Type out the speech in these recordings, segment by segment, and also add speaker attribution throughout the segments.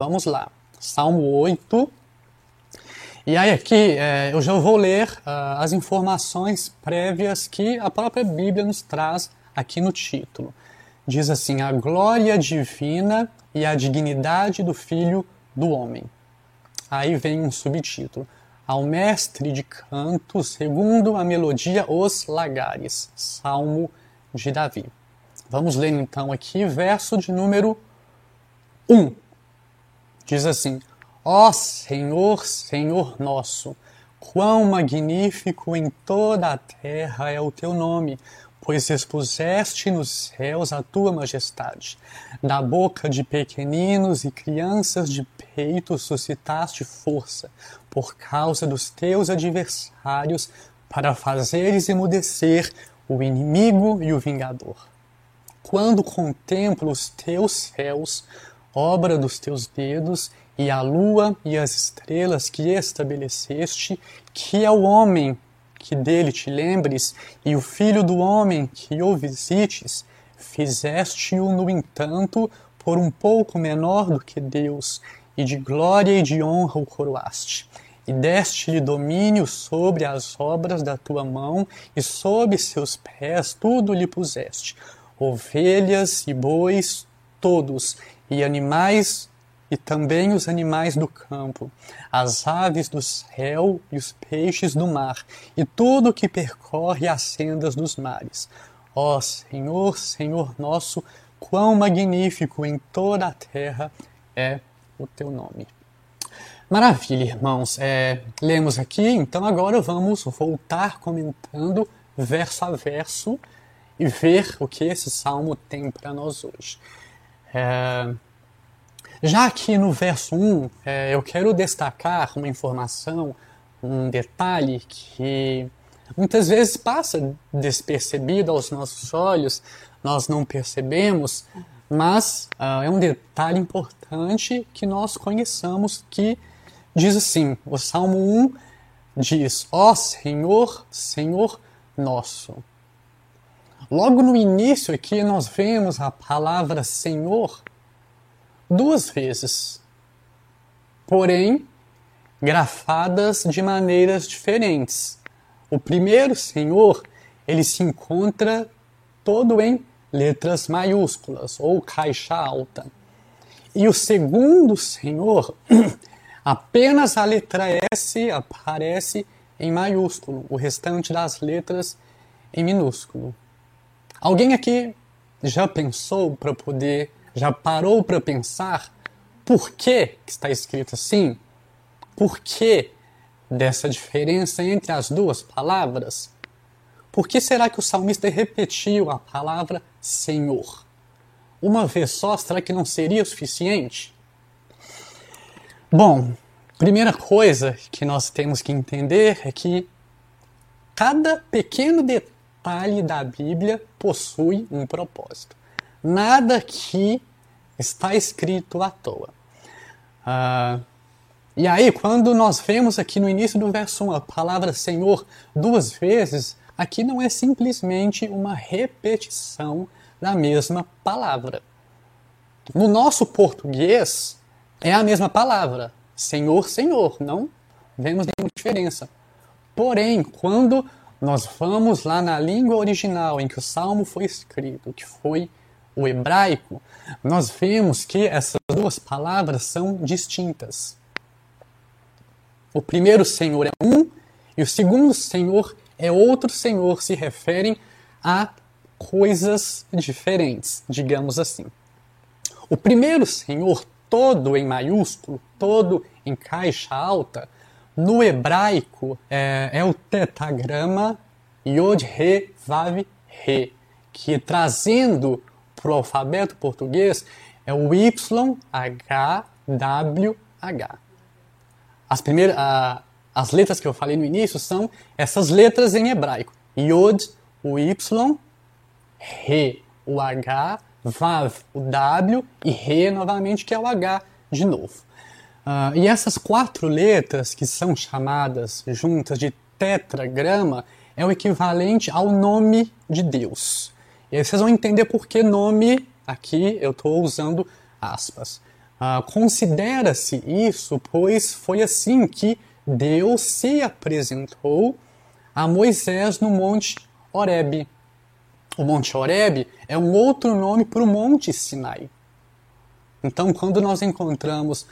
Speaker 1: Vamos lá, Salmo 8. E aí aqui é, eu já vou ler uh, as informações prévias que a própria Bíblia nos traz aqui no título. Diz assim: a glória divina e a dignidade do Filho do Homem. Aí vem um subtítulo: Ao mestre de canto, segundo a melodia Os Lagares, Salmo de Davi. Vamos ler então aqui, verso de número 1. Diz assim: Ó Senhor, Senhor nosso, quão magnífico em toda a terra é o teu nome, pois expuseste nos céus a tua majestade. Da boca de pequeninos e crianças de peito suscitaste força, por causa dos teus adversários, para fazeres emudecer o inimigo e o vingador. Quando contemplo os teus céus, obra dos teus dedos, e a lua e as estrelas que estabeleceste, que é o homem que dele te lembres, e o filho do homem que o visites, fizeste-o, no entanto, por um pouco menor do que Deus, e de glória e de honra o coroaste. E deste-lhe domínio sobre as obras da tua mão, e sob seus pés tudo lhe puseste, ovelhas e bois, todos, e animais e também os animais do campo, as aves do céu e os peixes do mar, e tudo que percorre as sendas dos mares. Ó Senhor, Senhor nosso, quão magnífico em toda a terra é o teu nome. Maravilha, irmãos. É, lemos aqui, então agora vamos voltar comentando verso a verso e ver o que esse salmo tem para nós hoje. É, já aqui no verso 1, é, eu quero destacar uma informação, um detalhe que muitas vezes passa despercebido aos nossos olhos, nós não percebemos, mas uh, é um detalhe importante que nós conheçamos que diz assim, o Salmo 1 diz, ó Senhor, Senhor nosso. Logo no início aqui nós vemos a palavra Senhor duas vezes, porém grafadas de maneiras diferentes. O primeiro Senhor, ele se encontra todo em letras maiúsculas ou caixa alta. E o segundo Senhor, apenas a letra S aparece em maiúsculo, o restante das letras em minúsculo. Alguém aqui já pensou para poder já parou para pensar por que está escrito assim? Por que dessa diferença entre as duas palavras? Por que será que o salmista repetiu a palavra Senhor? Uma vez só, será que não seria o suficiente? Bom, primeira coisa que nós temos que entender é que cada pequeno detalhe da Bíblia possui um propósito. Nada aqui está escrito à toa. Uh, e aí, quando nós vemos aqui no início do verso 1 a palavra Senhor duas vezes, aqui não é simplesmente uma repetição da mesma palavra. No nosso português, é a mesma palavra, Senhor, Senhor, não vemos nenhuma diferença. Porém, quando nós vamos lá na língua original em que o salmo foi escrito, que foi o hebraico, nós vemos que essas duas palavras são distintas. O primeiro Senhor é um e o segundo Senhor é outro Senhor, se referem a coisas diferentes, digamos assim. O primeiro Senhor, todo em maiúsculo, todo em caixa alta, no hebraico é, é o tetagrama Yod He Vav He, que trazendo para o alfabeto português é o YHWH. As, primeiras, as letras que eu falei no início são essas letras em hebraico. Yod, o Y, Re, o H, Vav, o W e Re novamente, que é o H de novo. Uh, e essas quatro letras que são chamadas juntas de tetragrama é o equivalente ao nome de Deus. E aí vocês vão entender por que nome aqui eu estou usando aspas. Ah, Considera-se isso, pois foi assim que Deus se apresentou a Moisés no Monte Horebe. O Monte Horebe é um outro nome para o Monte Sinai. Então, quando nós encontramos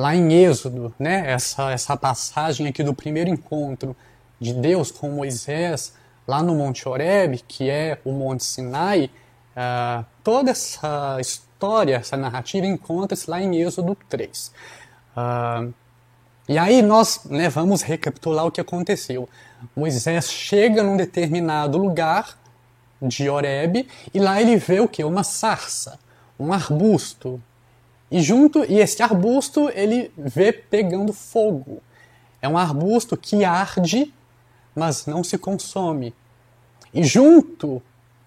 Speaker 1: lá em Êxodo, né, essa, essa passagem aqui do primeiro encontro de Deus com Moisés, lá no Monte Horebe, que é o Monte Sinai, uh, toda essa história, essa narrativa encontra-se lá em Êxodo 3. Uh, ah, e aí nós né, vamos recapitular o que aconteceu. Moisés chega num determinado lugar de Horebe e lá ele vê o que? Uma sarça, um arbusto. E junto e esse arbusto ele vê pegando fogo. É um arbusto que arde, mas não se consome. E junto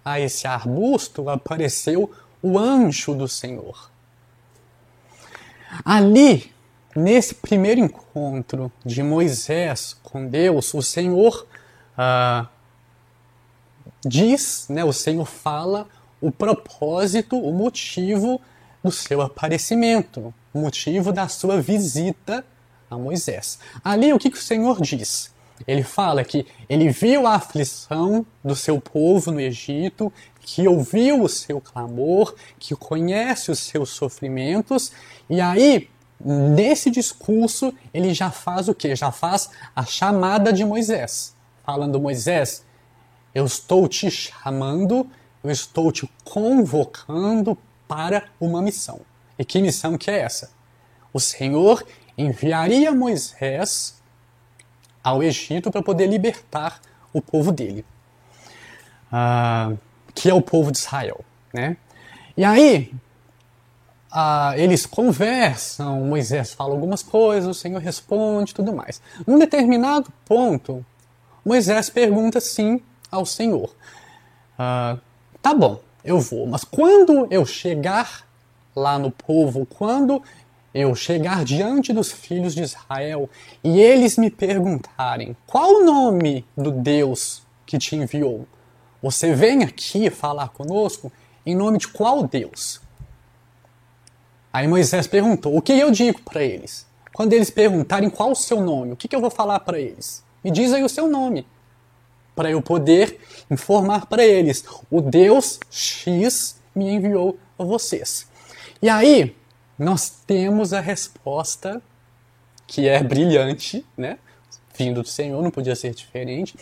Speaker 1: a esse arbusto apareceu o anjo do Senhor. Ali, nesse primeiro encontro de Moisés com Deus, o Senhor ah, diz, né, o Senhor fala o propósito, o motivo do seu aparecimento, motivo da sua visita a Moisés. Ali, o que, que o Senhor diz? Ele fala que ele viu a aflição do seu povo no Egito, que ouviu o seu clamor, que conhece os seus sofrimentos, e aí, nesse discurso, ele já faz o que? Já faz a chamada de Moisés, falando: Moisés, eu estou te chamando, eu estou te convocando para uma missão. E que missão que é essa? O Senhor enviaria Moisés ao Egito para poder libertar o povo dele, uh, que é o povo de Israel. Né? E aí, uh, eles conversam, Moisés fala algumas coisas, o Senhor responde tudo mais. Num determinado ponto, Moisés pergunta sim ao Senhor: uh, Tá bom, eu vou, mas quando eu chegar lá no povo, quando eu chegar diante dos filhos de Israel e eles me perguntarem qual o nome do Deus que te enviou, você vem aqui falar conosco em nome de qual Deus? Aí Moisés perguntou: O que eu digo para eles? Quando eles perguntarem qual o seu nome, o que, que eu vou falar para eles? Me diz aí o seu nome, para eu poder informar para eles: O Deus X me enviou a vocês. E aí, nós temos a resposta que é brilhante, né? Vindo do Senhor, não podia ser diferente.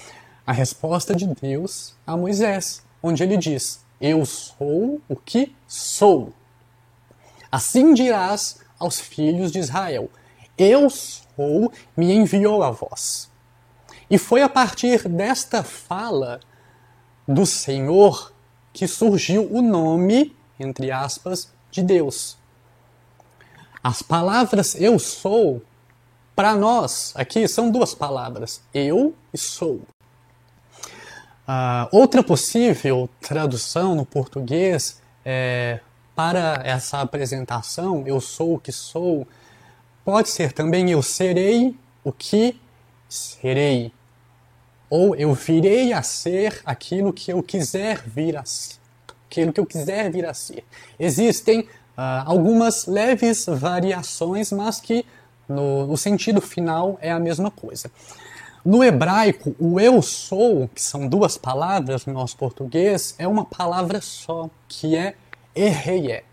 Speaker 1: A resposta de Deus a Moisés, onde ele diz: Eu sou o que sou. Assim dirás aos filhos de Israel: Eu sou, me enviou a vós. E foi a partir desta fala do Senhor que surgiu o nome, entre aspas, de Deus. As palavras eu sou, para nós, aqui são duas palavras: eu e sou. Uh, outra possível tradução no português é, para essa apresentação, eu sou o que sou, pode ser também eu serei o que serei. Ou eu virei a ser aquilo que eu quiser vir a ser. Aquilo que eu quiser vir a ser. Existem Uh, algumas leves variações, mas que no, no, sentido final é a mesma coisa. No hebraico, o eu sou, que são duas palavras no nosso português, é uma palavra só, que é erreie.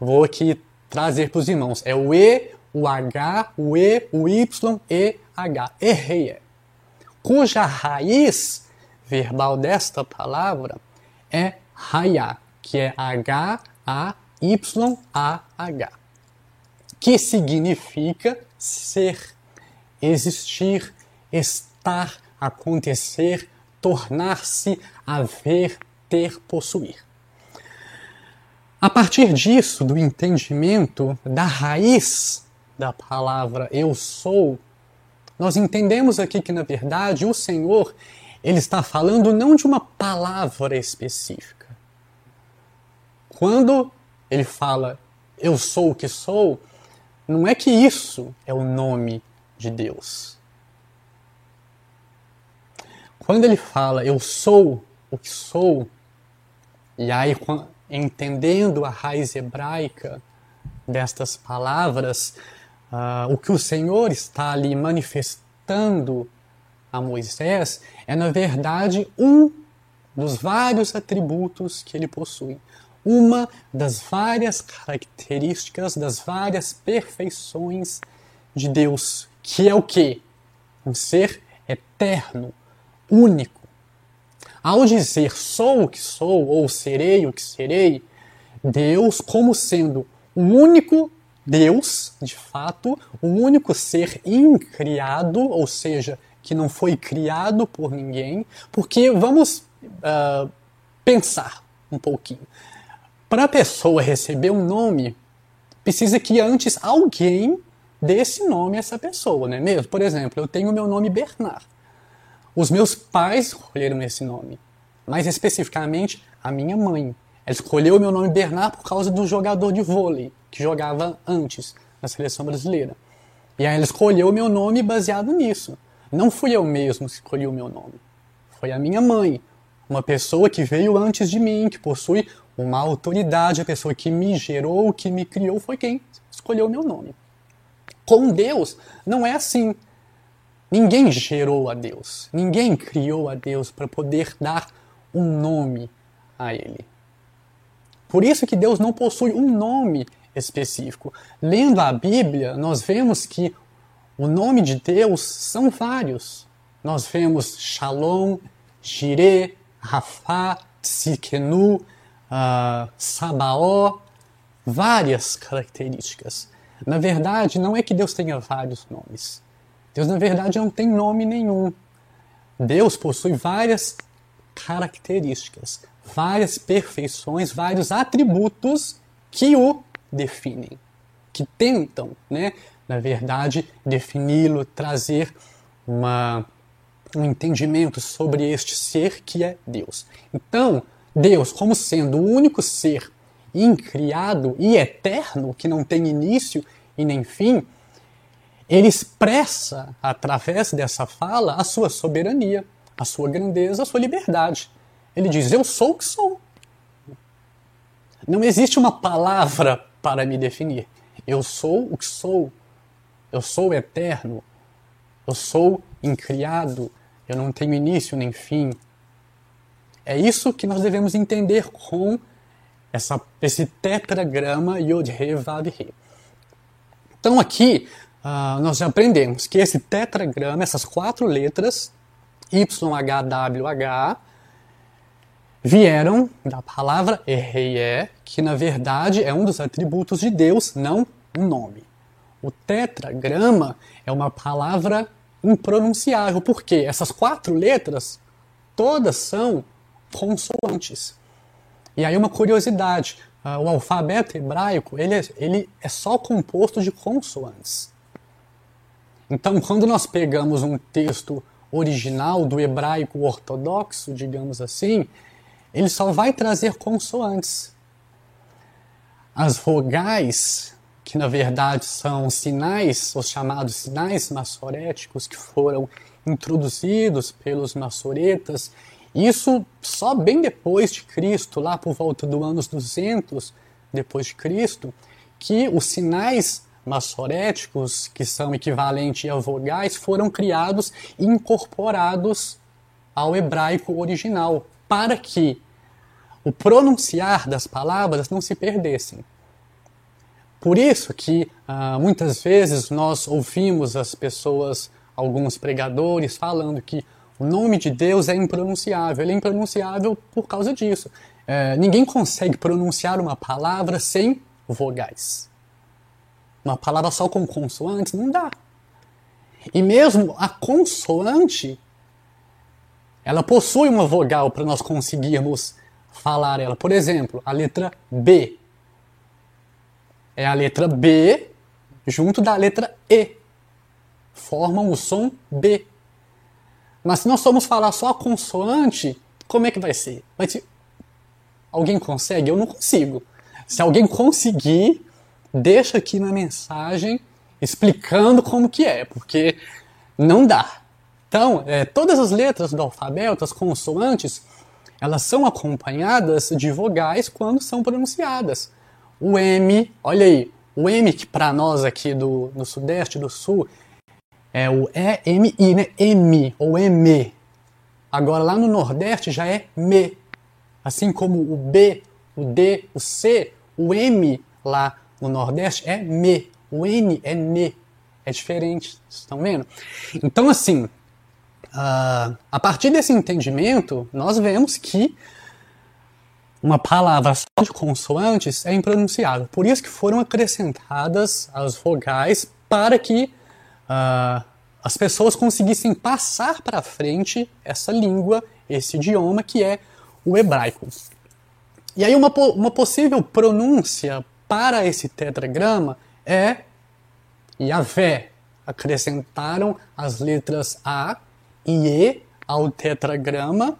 Speaker 1: Vou aqui trazer para os irmãos. É o E, o H, o E, o Y, E, H. Erreie. Cuja raiz verbal desta palavra é raiá, que é H, A, YAH, que significa ser, existir, estar, acontecer, tornar-se, haver, ter, possuir. A partir disso, do entendimento da raiz da palavra eu sou, nós entendemos aqui que, na verdade, o Senhor ele está falando não de uma palavra específica. Quando ele fala eu sou o que sou, não é que isso é o nome de Deus. Quando ele fala eu sou o que sou, e aí entendendo a raiz hebraica destas palavras, uh, o que o Senhor está ali manifestando a Moisés é, na verdade, um dos vários atributos que ele possui. Uma das várias características, das várias perfeições de Deus, que é o que? Um ser eterno, único. Ao dizer sou o que sou, ou serei o que serei, Deus, como sendo o único Deus, de fato, o único ser incriado, ou seja, que não foi criado por ninguém, porque vamos uh, pensar um pouquinho. Para a pessoa receber um nome, precisa que antes alguém dê esse nome a essa pessoa, não é mesmo? Por exemplo, eu tenho meu nome Bernard. Os meus pais escolheram esse nome. Mais especificamente, a minha mãe. Ela escolheu meu nome Bernard por causa do jogador de vôlei que jogava antes na seleção brasileira. E aí ela escolheu o meu nome baseado nisso. Não fui eu mesmo que escolhi o meu nome. Foi a minha mãe, uma pessoa que veio antes de mim, que possui uma autoridade, a pessoa que me gerou, que me criou, foi quem escolheu o meu nome. Com Deus, não é assim. Ninguém gerou a Deus, ninguém criou a Deus para poder dar um nome a Ele. Por isso que Deus não possui um nome específico. Lendo a Bíblia, nós vemos que o nome de Deus são vários. Nós vemos Shalom, Jireh, Rafá, Tzikenu, uh, Sabaó, várias características. Na verdade, não é que Deus tenha vários nomes. Deus, na verdade, não tem nome nenhum. Deus possui várias características, várias perfeições, vários atributos que o definem, que tentam, né, na verdade, defini-lo, trazer uma, um entendimento sobre este ser que é Deus. Então, Deus, como sendo o único ser incriado e eterno, que não tem início e nem fim, ele expressa, através dessa fala, a sua soberania, a sua grandeza, a sua liberdade. Ele diz: Eu sou o que sou. Não existe uma palavra para me definir. Eu sou o que sou. Eu sou eterno. Eu sou incriado. Eu não tenho início nem fim. É isso que nós devemos entender com essa, esse tetragrama Yod-He Vav-He. Então aqui uh, nós já aprendemos que esse tetragrama, essas quatro letras, YHWH, vieram da palavra Ereie, que na verdade é um dos atributos de Deus, não um nome. O tetragrama é uma palavra impronunciável, porque essas quatro letras todas são consoantes. E aí uma curiosidade, uh, o alfabeto hebraico ele é, ele é só composto de consoantes. Então, quando nós pegamos um texto original do hebraico ortodoxo, digamos assim, ele só vai trazer consoantes. As vogais, que na verdade são sinais, os chamados sinais massoréticos que foram introduzidos pelos massoretas, isso só bem depois de Cristo, lá por volta do anos 200 depois de Cristo, que os sinais massoréticos, que são equivalentes a vogais, foram criados e incorporados ao hebraico original para que o pronunciar das palavras não se perdessem. Por isso que ah, muitas vezes nós ouvimos as pessoas, alguns pregadores, falando que o nome de Deus é impronunciável. Ele é impronunciável por causa disso. É, ninguém consegue pronunciar uma palavra sem vogais. Uma palavra só com consoantes não dá. E mesmo a consoante ela possui uma vogal para nós conseguirmos falar ela. Por exemplo, a letra B. É a letra B junto da letra E. Formam o som B. Mas se nós formos falar só a consoante, como é que vai ser? Vai ser... Alguém consegue? Eu não consigo. Se alguém conseguir, deixa aqui na mensagem explicando como que é, porque não dá. Então, é, todas as letras do alfabeto, as consoantes, elas são acompanhadas de vogais quando são pronunciadas. O M, olha aí, O M que para nós aqui do, do Sudeste, do Sul, é o E-M-I, né? M ou M. Agora lá no Nordeste já é me. Assim como o B, o D, o C, o M lá no Nordeste é me. O N é ne. É diferente, estão vendo? Então, assim, uh, a partir desse entendimento, nós vemos que uma palavra só de consoantes é impronunciável. Por isso que foram acrescentadas as vogais para que uh, as pessoas conseguissem passar para frente essa língua, esse idioma que é o hebraico. E aí uma, uma possível pronúncia para esse tetragrama é Yahvé. Acrescentaram as letras A e E ao tetragrama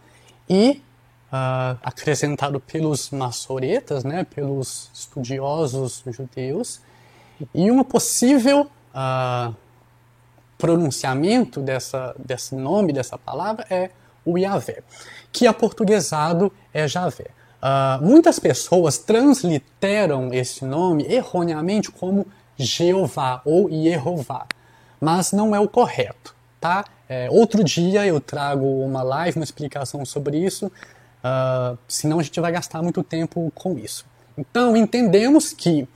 Speaker 1: e uh, acrescentado pelos maçoretas, né, pelos estudiosos judeus, e um possível uh, pronunciamento dessa, desse nome, dessa palavra, é o Yahvé, que aportuguesado é Javé. Uh, muitas pessoas transliteram esse nome erroneamente como Jeová ou Yehová, mas não é o correto, tá? É, outro dia eu trago uma live, uma explicação sobre isso, uh, senão a gente vai gastar muito tempo com isso. Então entendemos que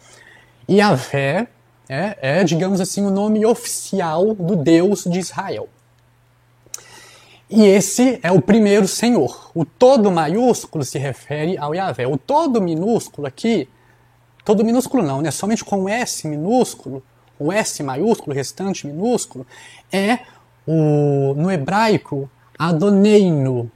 Speaker 1: Yahvé é, é, digamos assim, o nome oficial do Deus de Israel. E esse é o primeiro Senhor. O todo maiúsculo se refere ao Yahvé. O todo minúsculo aqui todo minúsculo não, né? Somente com S minúsculo, o S maiúsculo, o restante minúsculo, é o, no hebraico Adoneino,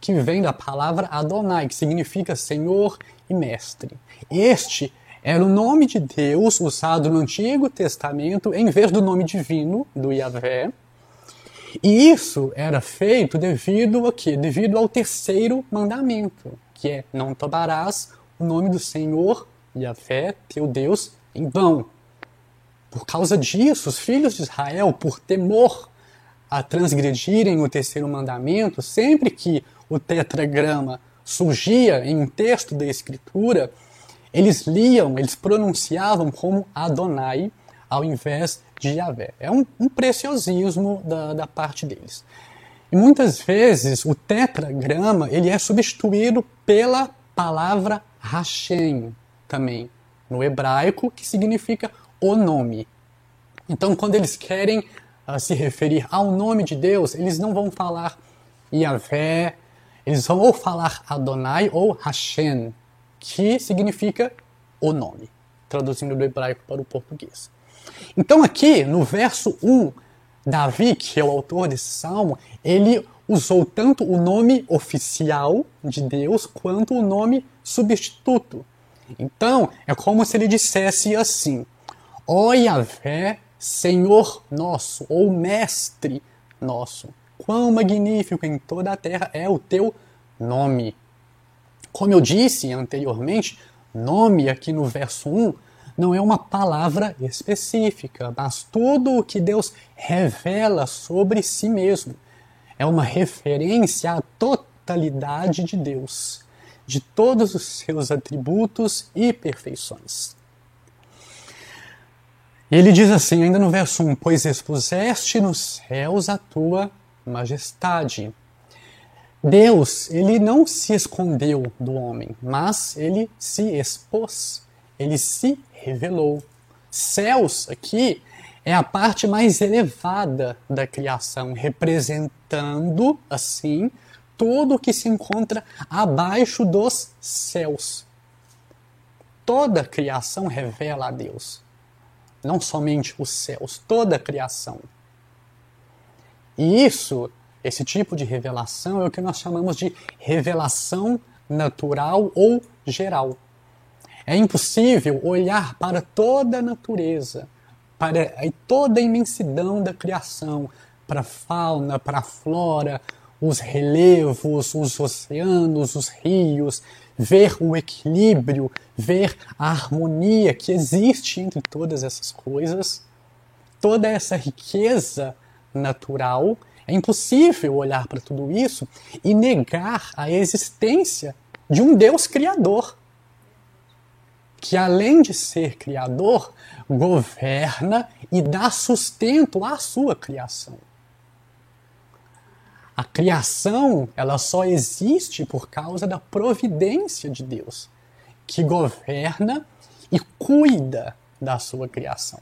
Speaker 1: que vem da palavra Adonai, que significa Senhor e Mestre. Este era o nome de Deus usado no Antigo Testamento em vez do nome divino do Yahvé. E isso era feito devido a quê? Devido ao terceiro mandamento, que é não tomarás o nome do Senhor fé, teu Deus, em vão. Por causa disso, os filhos de Israel, por temor a transgredirem o terceiro mandamento, sempre que o tetragrama surgia em um texto da Escritura, eles liam, eles pronunciavam como Adonai ao invés de Yahvé. É um, um preciosismo da, da parte deles. E muitas vezes o tetragrama ele é substituído pela palavra Hashem, também no hebraico, que significa o nome. Então, quando eles querem uh, se referir ao nome de Deus, eles não vão falar Yahvé, eles vão ou falar Adonai ou Hashem, que significa o nome, traduzindo do hebraico para o português. Então, aqui no verso 1, Davi, que é o autor desse salmo, ele usou tanto o nome oficial de Deus quanto o nome substituto então, é como se ele dissesse assim: Ó Yahvé, Senhor nosso, ou Mestre nosso, quão magnífico em toda a terra é o teu nome. Como eu disse anteriormente, nome aqui no verso 1 não é uma palavra específica, mas tudo o que Deus revela sobre si mesmo é uma referência à totalidade de Deus de todos os seus atributos e perfeições. E ele diz assim, ainda no verso 1: Pois expuseste nos céus a tua majestade. Deus, ele não se escondeu do homem, mas ele se expôs, ele se revelou. Céus aqui é a parte mais elevada da criação, representando assim tudo o que se encontra abaixo dos céus. Toda a criação revela a Deus. Não somente os céus, toda a criação. E isso, esse tipo de revelação, é o que nós chamamos de revelação natural ou geral. É impossível olhar para toda a natureza, para toda a imensidão da criação, para a fauna, para a flora, os relevos, os oceanos, os rios, ver o equilíbrio, ver a harmonia que existe entre todas essas coisas, toda essa riqueza natural. É impossível olhar para tudo isso e negar a existência de um Deus criador que além de ser criador, governa e dá sustento à sua criação. A criação, ela só existe por causa da providência de Deus, que governa e cuida da sua criação.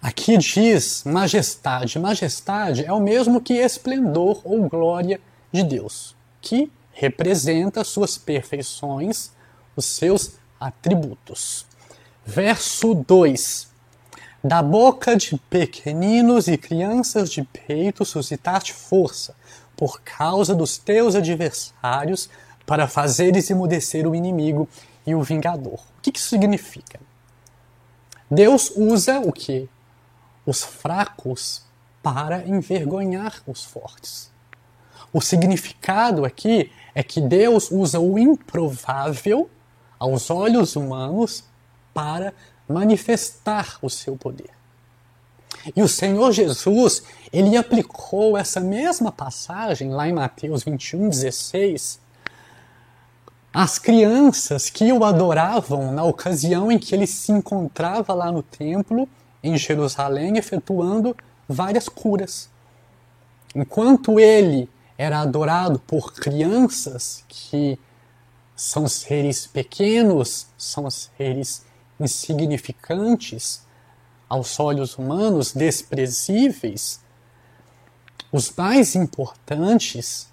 Speaker 1: Aqui diz majestade. Majestade é o mesmo que esplendor ou glória de Deus, que representa suas perfeições, os seus atributos. Verso 2: Da boca de pequeninos e crianças de peito suscitaste força, por causa dos teus adversários, para fazeres emudecer o inimigo e o vingador. O que isso significa? Deus usa o que? Os fracos para envergonhar os fortes. O significado aqui é que Deus usa o improvável aos olhos humanos para manifestar o seu poder. E o Senhor Jesus, ele aplicou essa mesma passagem lá em Mateus 21, 16, às crianças que o adoravam na ocasião em que ele se encontrava lá no templo, em Jerusalém, efetuando várias curas. Enquanto ele era adorado por crianças que são seres pequenos, são seres insignificantes aos olhos humanos, desprezíveis, os mais importantes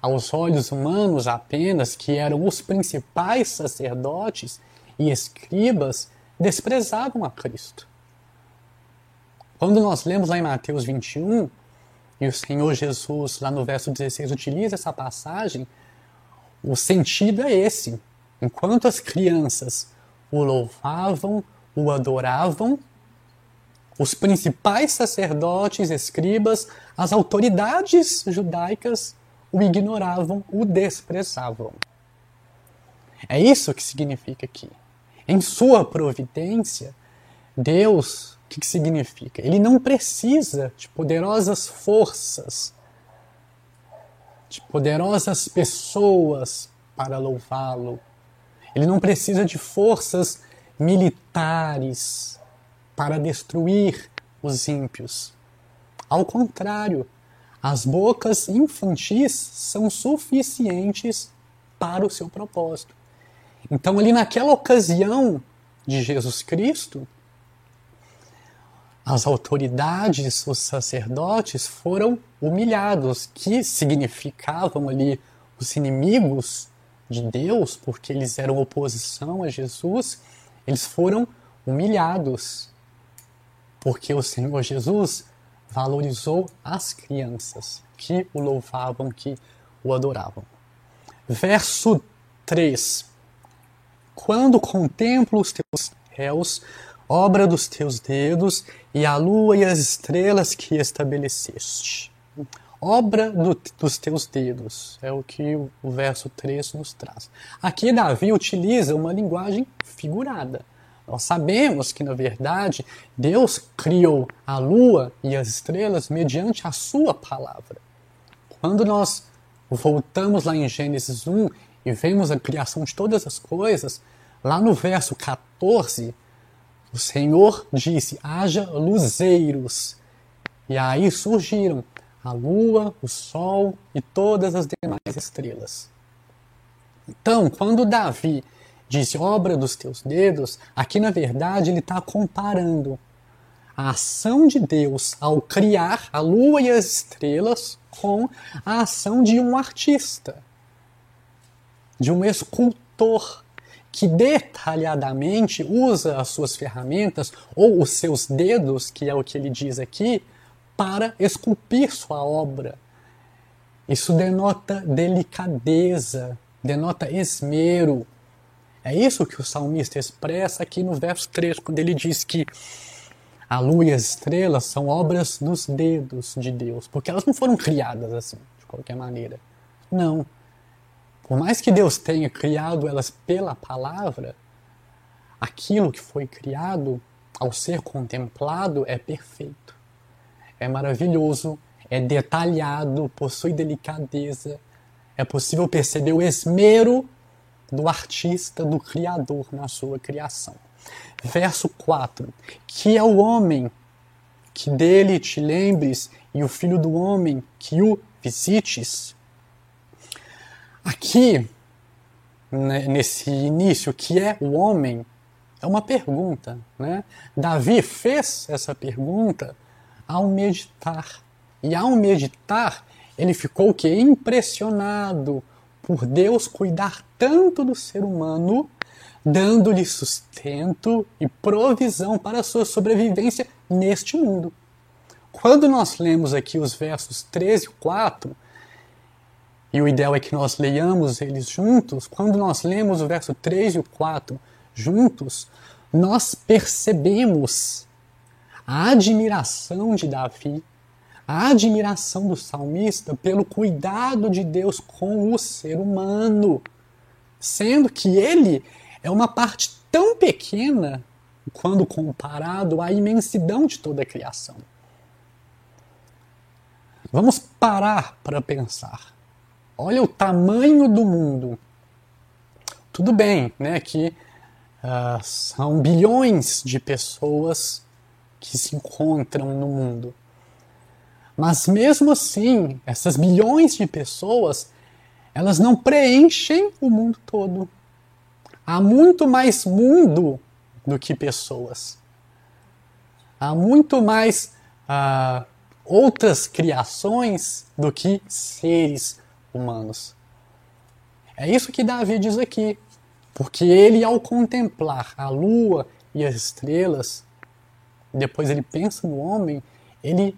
Speaker 1: aos olhos humanos apenas, que eram os principais sacerdotes e escribas, desprezavam a Cristo. Quando nós lemos lá em Mateus 21, e o Senhor Jesus, lá no verso 16, utiliza essa passagem, o sentido é esse. Enquanto as crianças o louvavam, o adoravam, os principais sacerdotes, escribas, as autoridades judaicas o ignoravam, o desprezavam. É isso que significa aqui. Em sua providência, Deus que, que significa? Ele não precisa de poderosas forças, de poderosas pessoas para louvá-lo. Ele não precisa de forças militares para destruir os ímpios. Ao contrário, as bocas infantis são suficientes para o seu propósito. Então, ali naquela ocasião de Jesus Cristo, as autoridades, os sacerdotes foram humilhados, que significavam ali os inimigos de Deus, porque eles eram oposição a Jesus, eles foram humilhados, porque o Senhor Jesus valorizou as crianças que o louvavam, que o adoravam. Verso 3: Quando contemplo os teus réus, obra dos teus dedos, e a lua e as estrelas que estabeleceste. Obra do, dos teus dedos, é o que o, o verso 3 nos traz. Aqui Davi utiliza uma linguagem figurada. Nós sabemos que, na verdade, Deus criou a lua e as estrelas mediante a sua palavra. Quando nós voltamos lá em Gênesis 1 e vemos a criação de todas as coisas, lá no verso 14, o Senhor disse: haja luzeiros. E aí surgiram a lua, o sol e todas as demais estrelas. Então, quando Davi disse obra dos teus dedos, aqui na verdade ele está comparando a ação de Deus ao criar a lua e as estrelas com a ação de um artista, de um escultor que detalhadamente usa as suas ferramentas ou os seus dedos, que é o que ele diz aqui, para esculpir sua obra. Isso denota delicadeza, denota esmero. É isso que o salmista expressa aqui no verso 3, quando ele diz que a lua e as estrelas são obras dos dedos de Deus, porque elas não foram criadas assim, de qualquer maneira. Não, por mais que Deus tenha criado elas pela palavra, aquilo que foi criado, ao ser contemplado, é perfeito, é maravilhoso, é detalhado, possui delicadeza, é possível perceber o esmero do artista, do criador na sua criação. Verso 4: Que é o homem que dele te lembres, e o filho do homem que o visites. Aqui, né, nesse início, que é o homem, é uma pergunta. Né? Davi fez essa pergunta ao meditar. E ao meditar, ele ficou que? Impressionado por Deus cuidar tanto do ser humano, dando-lhe sustento e provisão para a sua sobrevivência neste mundo. Quando nós lemos aqui os versos 13 e 4, e o ideal é que nós leiamos eles juntos, quando nós lemos o verso 3 e o 4 juntos, nós percebemos a admiração de Davi, a admiração do salmista pelo cuidado de Deus com o ser humano, sendo que ele é uma parte tão pequena quando comparado à imensidão de toda a criação. Vamos parar para pensar. Olha o tamanho do mundo. Tudo bem, né, que uh, são bilhões de pessoas que se encontram no mundo. Mas mesmo assim, essas bilhões de pessoas, elas não preenchem o mundo todo. Há muito mais mundo do que pessoas. Há muito mais uh, outras criações do que seres humanos. É isso que Davi diz aqui. Porque ele, ao contemplar a lua e as estrelas, depois ele pensa no homem, ele,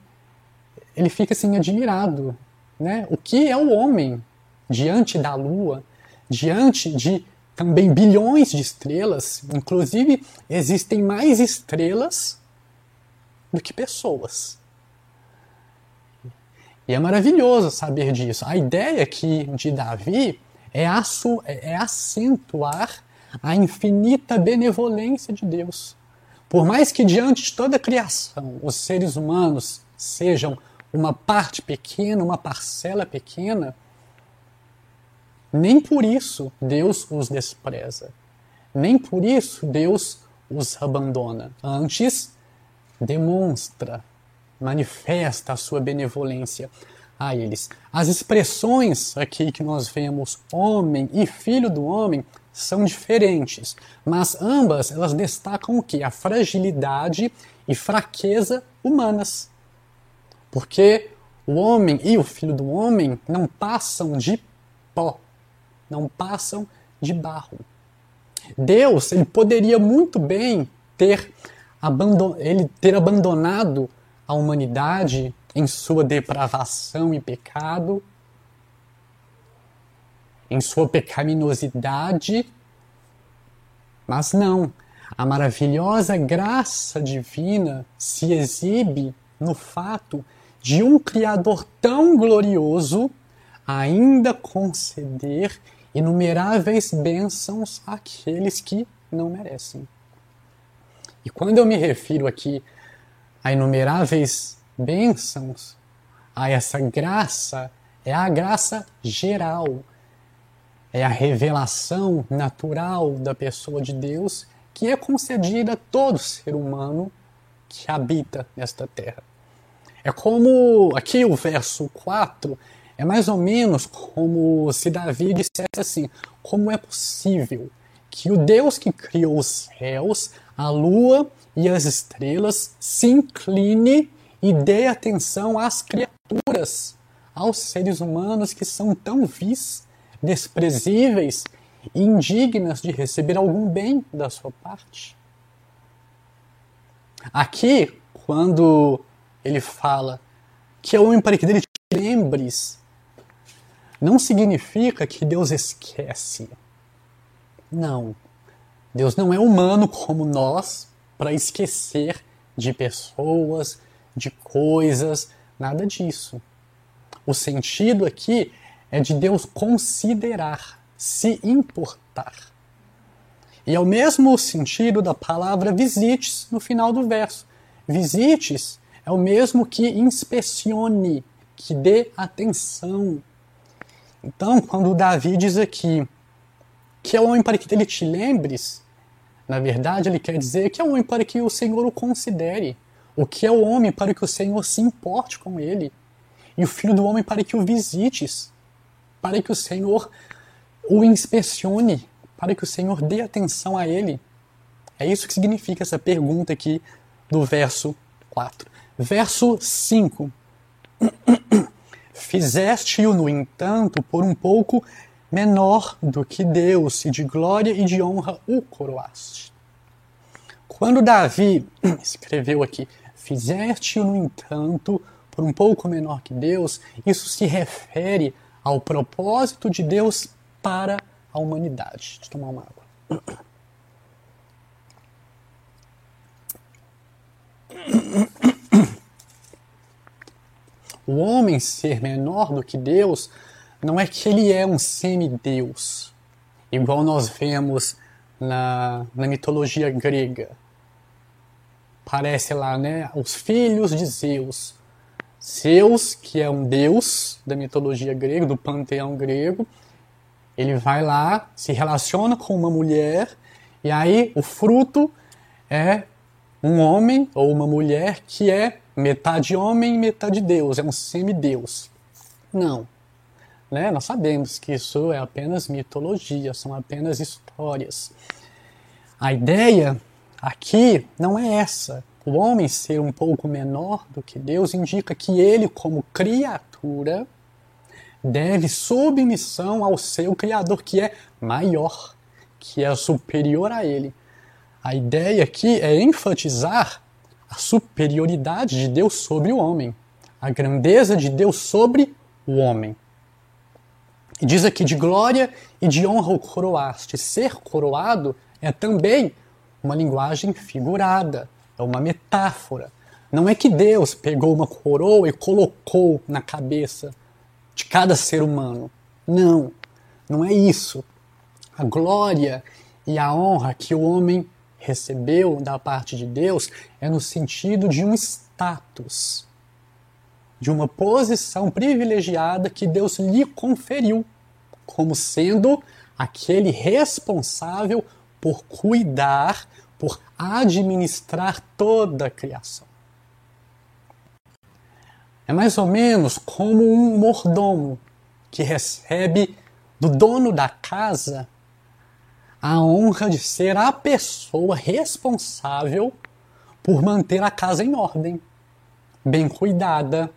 Speaker 1: ele fica assim admirado. Né? O que é o homem diante da lua, diante de também bilhões de estrelas? Inclusive, existem mais estrelas do que pessoas. E é maravilhoso saber disso. A ideia aqui de Davi é, é acentuar a infinita benevolência de Deus. Por mais que diante de toda a criação os seres humanos sejam uma parte pequena, uma parcela pequena, nem por isso Deus os despreza. Nem por isso Deus os abandona. Antes, demonstra, manifesta a sua benevolência a eles. As expressões aqui que nós vemos, homem e filho do homem, são diferentes, mas ambas elas destacam o que? A fragilidade e fraqueza humanas. Porque o homem e o filho do homem não passam de pó, não passam de barro. Deus, ele poderia muito bem ter, ele ter abandonado a humanidade em sua depravação e pecado em sua pecaminosidade. Mas não, a maravilhosa graça divina se exibe no fato de um Criador tão glorioso ainda conceder inumeráveis bênçãos àqueles que não merecem. E quando eu me refiro aqui a inumeráveis bênçãos, a essa graça, é a graça geral, é a revelação natural da pessoa de Deus que é concedida a todo ser humano que habita nesta terra. É como, aqui o verso 4, é mais ou menos como se Davi dissesse assim: como é possível que o Deus que criou os céus, a lua e as estrelas se incline e dê atenção às criaturas, aos seres humanos que são tão vis desprezíveis e indignas de receber algum bem da sua parte. Aqui, quando ele fala que é o homem para que dele te lembres, não significa que Deus esquece. Não. Deus não é humano como nós para esquecer de pessoas, de coisas, nada disso. O sentido aqui é de Deus considerar, se importar. E é o mesmo sentido da palavra visites no final do verso. Visites é o mesmo que inspecione, que dê atenção. Então, quando Davi diz aqui que é o homem para que ele te lembres? Na verdade, ele quer dizer que é o homem para que o Senhor o considere. O que é o homem para que o Senhor se importe com ele? E o filho do homem para que o visites, para que o Senhor o inspecione, para que o Senhor dê atenção a ele. É isso que significa essa pergunta aqui do verso 4. Verso 5. Fizeste-o, no entanto, por um pouco menor do que Deus, e de glória e de honra o coroaste. Quando Davi escreveu aqui, fizeste-o, no entanto, por um pouco menor que Deus, isso se refere ao propósito de Deus para a humanidade. Deixa eu tomar uma água. O homem ser menor do que Deus não é que ele é um semideus, igual nós vemos na, na mitologia grega. Parece lá, né? Os filhos de Zeus. Zeus, que é um deus da mitologia grega, do panteão grego, ele vai lá, se relaciona com uma mulher, e aí o fruto é um homem ou uma mulher que é metade homem e metade Deus, é um semideus. Não. Né? Nós sabemos que isso é apenas mitologia, são apenas histórias. A ideia aqui não é essa. O homem ser um pouco menor do que Deus indica que ele, como criatura, deve submissão ao seu Criador, que é maior, que é superior a ele. A ideia aqui é enfatizar a superioridade de Deus sobre o homem, a grandeza de Deus sobre o homem. E diz aqui de glória e de honra o coroaste. Ser coroado é também uma linguagem figurada, é uma metáfora. Não é que Deus pegou uma coroa e colocou na cabeça de cada ser humano. Não, não é isso. A glória e a honra que o homem recebeu da parte de Deus é no sentido de um status, de uma posição privilegiada que Deus lhe conferiu, como sendo aquele responsável por cuidar, por administrar toda a criação. É mais ou menos como um mordomo que recebe do dono da casa a honra de ser a pessoa responsável por manter a casa em ordem, bem cuidada,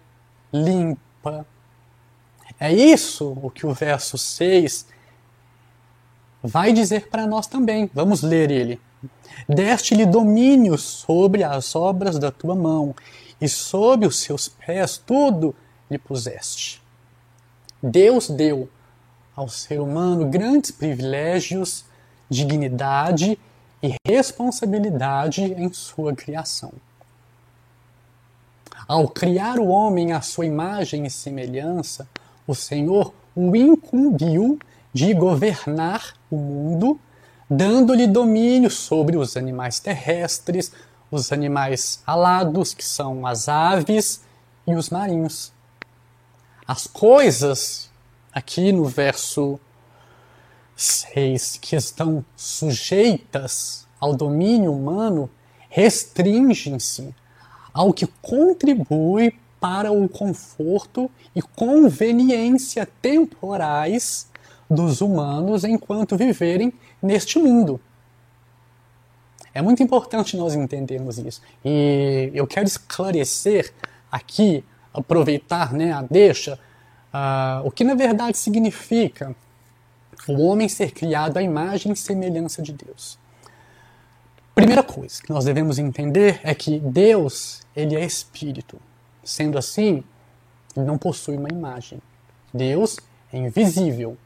Speaker 1: limpa. É isso o que o verso 6 vai dizer para nós também. Vamos ler ele. Deste-lhe domínio sobre as obras da tua mão, e sob os seus pés tudo lhe puseste. Deus deu ao ser humano grandes privilégios dignidade e responsabilidade em sua criação. Ao criar o homem à sua imagem e semelhança, o Senhor o incumbiu de governar o mundo, dando-lhe domínio sobre os animais terrestres, os animais alados, que são as aves, e os marinhos. As coisas, aqui no verso seis que estão sujeitas ao domínio humano restringem-se ao que contribui para o conforto e conveniência temporais dos humanos enquanto viverem neste mundo. É muito importante nós entendermos isso. E eu quero esclarecer aqui, aproveitar né, a deixa, uh, o que na verdade significa o homem ser criado à imagem e semelhança de Deus. Primeira coisa que nós devemos entender é que Deus, ele é espírito. Sendo assim, ele não possui uma imagem. Deus é invisível.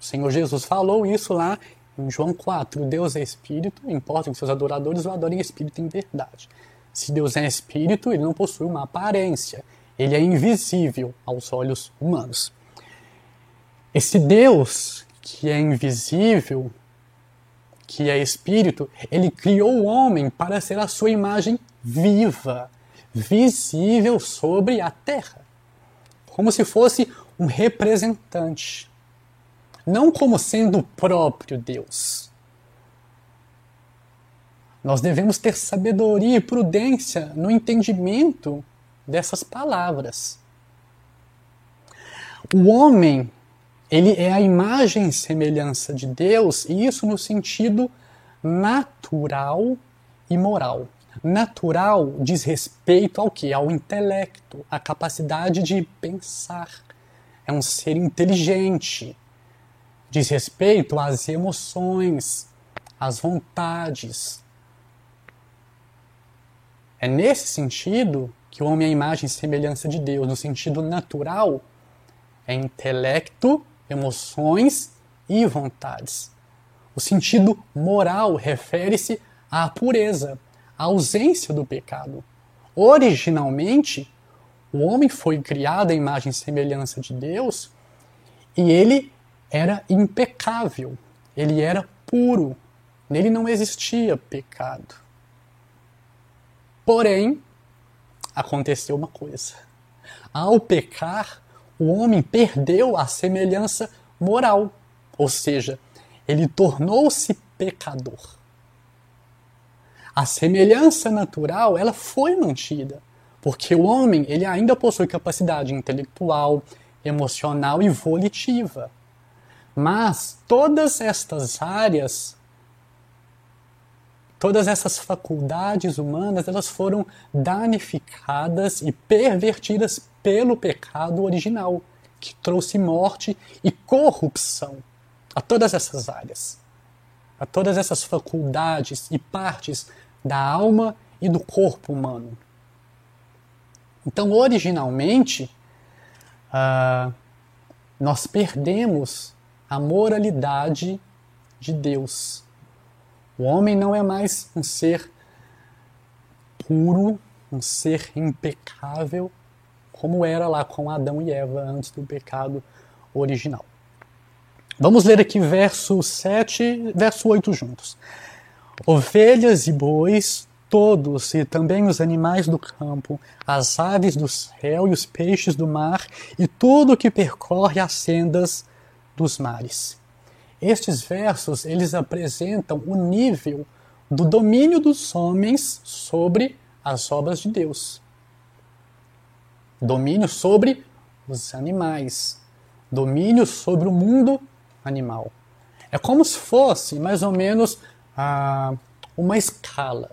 Speaker 1: O Senhor Jesus falou isso lá em João 4. Deus é espírito, importa que seus adoradores o adorem espírito em verdade. Se Deus é espírito, ele não possui uma aparência. Ele é invisível aos olhos humanos. Esse Deus que é invisível, que é espírito, ele criou o homem para ser a sua imagem viva, visível sobre a terra, como se fosse um representante. Não como sendo o próprio Deus. Nós devemos ter sabedoria e prudência no entendimento dessas palavras. O homem, ele é a imagem e semelhança de Deus, e isso no sentido natural e moral. Natural diz respeito ao que? Ao intelecto, à capacidade de pensar. É um ser inteligente. Diz respeito às emoções, às vontades. É nesse sentido que o homem é a imagem e semelhança de Deus. No sentido natural, é intelecto, emoções e vontades. O sentido moral refere-se à pureza, à ausência do pecado. Originalmente, o homem foi criado à imagem e semelhança de Deus e ele era impecável, ele era puro, nele não existia pecado. Porém, aconteceu uma coisa. Ao pecar, o homem perdeu a semelhança moral, ou seja, ele tornou-se pecador. A semelhança natural, ela foi mantida, porque o homem, ele ainda possui capacidade intelectual, emocional e volitiva. Mas todas estas áreas, todas essas faculdades humanas, elas foram danificadas e pervertidas pelo pecado original, que trouxe morte e corrupção a todas essas áreas, a todas essas faculdades e partes da alma e do corpo humano. Então, originalmente, uh, nós perdemos a moralidade de Deus. O homem não é mais um ser puro, um ser impecável, como era lá com Adão e Eva antes do pecado original. Vamos ler aqui verso 7, verso 8 juntos. Ovelhas e bois, todos, e também os animais do campo, as aves do céu e os peixes do mar, e tudo que percorre as sendas dos mares. Estes versos, eles apresentam o nível do domínio dos homens sobre as obras de Deus domínio sobre os animais, domínio sobre o mundo animal. É como se fosse mais ou menos ah, uma escala.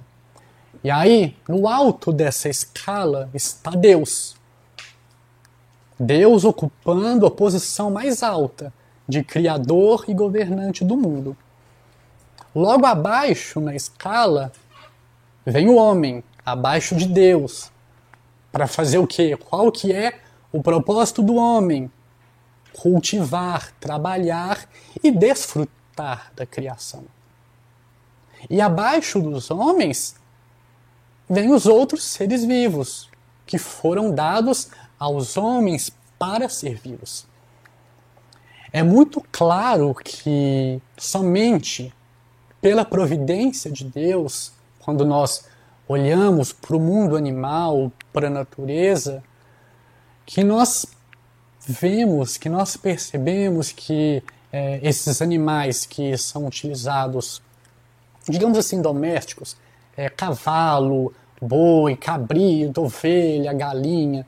Speaker 1: E aí, no alto dessa escala está Deus. Deus ocupando a posição mais alta de criador e governante do mundo. Logo abaixo na escala vem o homem, abaixo de Deus, para fazer o quê? Qual que é o propósito do homem? Cultivar, trabalhar e desfrutar da criação. E abaixo dos homens vêm os outros seres vivos, que foram dados aos homens para servi-los. É muito claro que somente pela providência de Deus, quando nós olhamos para o mundo animal, para a natureza, que nós vemos, que nós percebemos que é, esses animais que são utilizados, digamos assim, domésticos, é, cavalo, boi, cabrito, ovelha, galinha,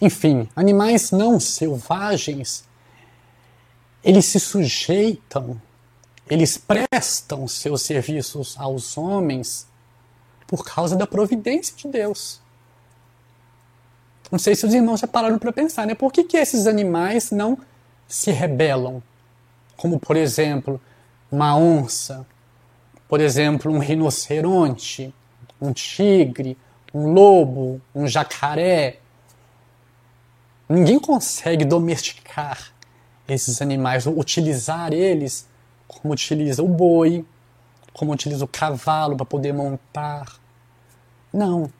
Speaker 1: enfim, animais não selvagens, eles se sujeitam, eles prestam seus serviços aos homens por causa da providência de Deus. Não sei se os irmãos já pararam para pensar, né? Por que, que esses animais não se rebelam? Como, por exemplo, uma onça, por exemplo, um rinoceronte, um tigre, um lobo, um jacaré. Ninguém consegue domesticar esses animais, utilizar eles como utiliza o boi, como utiliza o cavalo para poder montar. Não.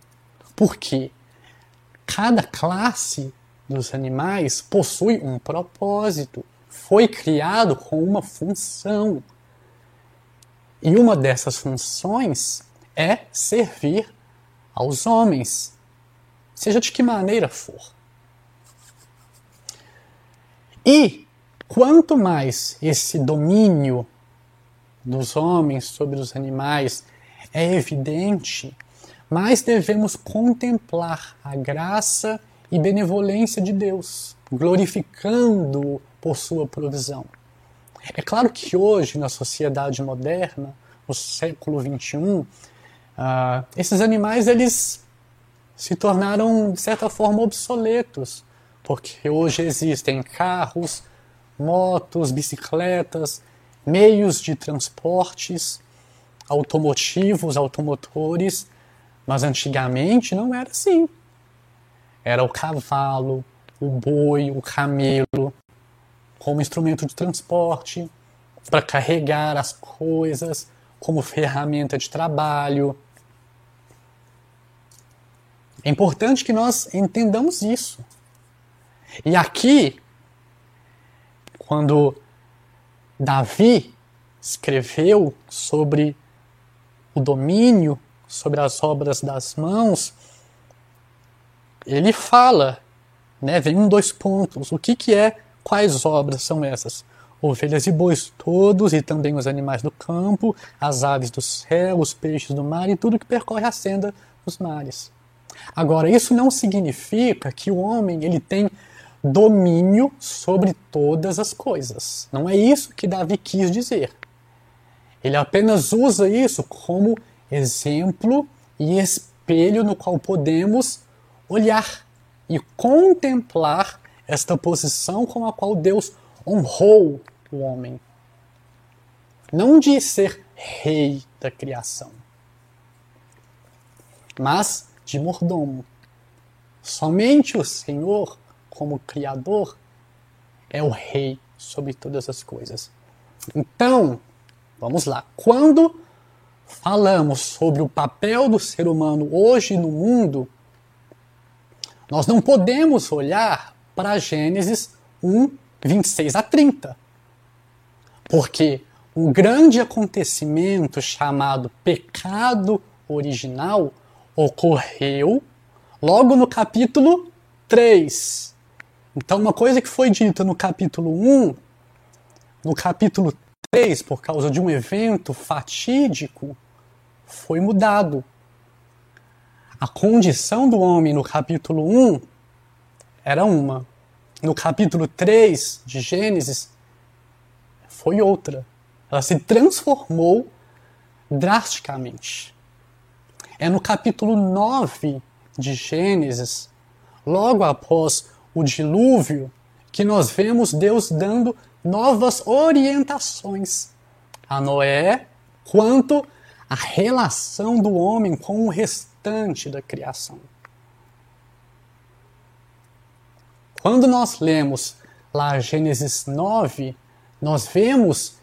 Speaker 1: Por quê? Cada classe dos animais possui um propósito, foi criado com uma função. E uma dessas funções é servir aos homens, seja de que maneira for. E quanto mais esse domínio dos homens sobre os animais é evidente, mais devemos contemplar a graça e benevolência de Deus, glorificando-o por sua provisão. É claro que hoje, na sociedade moderna, no século XXI, uh, ah, esses animais eles se tornaram, de certa forma, obsoletos, porque hoje existem carros, motos, bicicletas, meios de transportes automotivos, automotores, mas antigamente não era assim. Era o cavalo, o boi, o camelo, como instrumento de transporte, para carregar as coisas, como ferramenta de trabalho. É importante que nós entendamos isso. E aqui, quando Davi escreveu sobre o domínio sobre as obras das mãos, ele fala, né, vem um dois pontos, o que, que é, quais obras são essas? Ovelhas e bois todos, e também os animais do campo, as aves do céu, os peixes do mar e tudo que percorre a senda dos mares. Agora, isso não significa que o homem ele tem domínio sobre todas as coisas. Não é isso que Davi quis dizer. Ele apenas usa isso como exemplo e espelho no qual podemos olhar e contemplar esta posição com a qual Deus honrou o homem. Não de ser rei da criação, mas de mordomo. Somente o Senhor, como Criador, é o Rei sobre todas as coisas. Então, vamos lá. Quando falamos sobre o papel do ser humano hoje no mundo, nós não podemos olhar para Gênesis 1, 26 a 30. Porque um grande acontecimento chamado pecado original ocorreu logo no capítulo 3. Então, uma coisa que foi dita no capítulo 1, no capítulo 3, por causa de um evento fatídico, foi mudado. A condição do homem no capítulo 1 era uma. No capítulo 3 de Gênesis, foi outra. Ela se transformou drasticamente. É no capítulo 9 de Gênesis, logo após o dilúvio, que nós vemos Deus dando novas orientações a Noé quanto à relação do homem com o restante da criação. Quando nós lemos lá Gênesis 9, nós vemos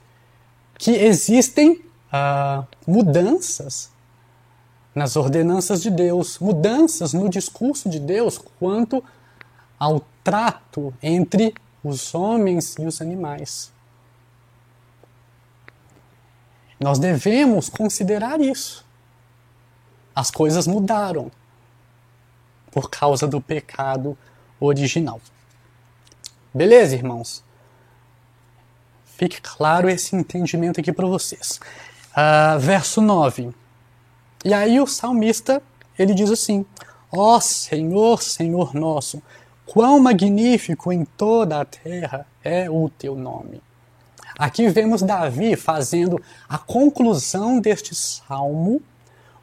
Speaker 1: que existem uh, mudanças nas ordenanças de Deus, mudanças no discurso de Deus quanto ao trato entre os homens e os animais. Nós devemos considerar isso. As coisas mudaram por causa do pecado original. Beleza, irmãos? Fique claro esse entendimento aqui para vocês. Uh, verso 9. E aí o salmista, ele diz assim: Ó oh, Senhor, Senhor nosso, quão magnífico em toda a terra é o teu nome. Aqui vemos Davi fazendo a conclusão deste salmo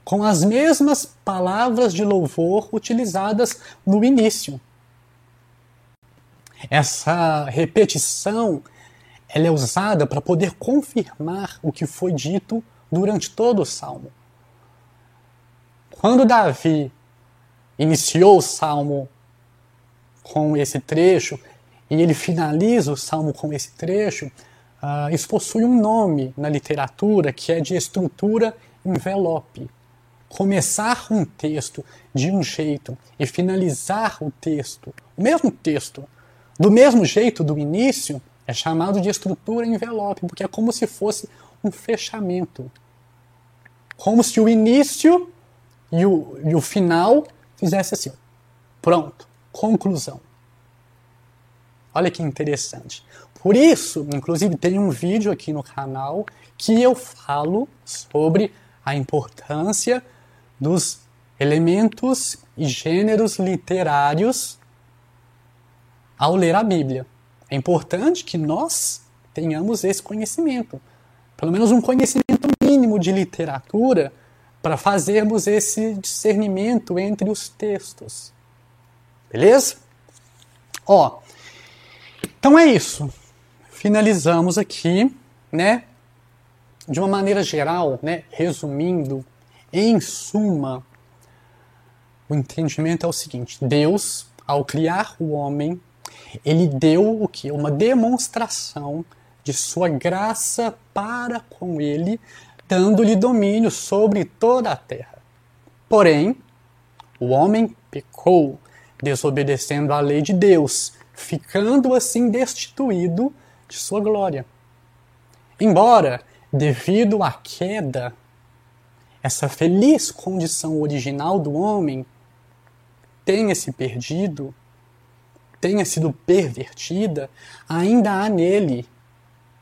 Speaker 1: com as mesmas palavras de louvor utilizadas no início. Essa repetição ela é usada para poder confirmar o que foi dito durante todo o salmo. Quando Davi iniciou o salmo com esse trecho e ele finaliza o salmo com esse trecho, uh, isso possui um nome na literatura que é de estrutura envelope. Começar um texto de um jeito e finalizar o texto, o mesmo texto, do mesmo jeito do início, é chamado de estrutura envelope, porque é como se fosse um fechamento. Como se o início e o, e o final fizesse assim. Pronto, conclusão. Olha que interessante. Por isso, inclusive, tem um vídeo aqui no canal que eu falo sobre a importância dos elementos e gêneros literários ao ler a Bíblia. É importante que nós tenhamos esse conhecimento, pelo menos um conhecimento mínimo de literatura, para fazermos esse discernimento entre os textos. Beleza? Ó, então é isso. Finalizamos aqui, né? De uma maneira geral, né? Resumindo, em suma, o entendimento é o seguinte: Deus, ao criar o homem, ele deu o que? Uma demonstração de sua graça para com ele, dando-lhe domínio sobre toda a terra. Porém, o homem pecou, desobedecendo à lei de Deus, ficando assim destituído de sua glória. Embora, devido à queda, essa feliz condição original do homem tenha se perdido, tenha sido pervertida, ainda há nele,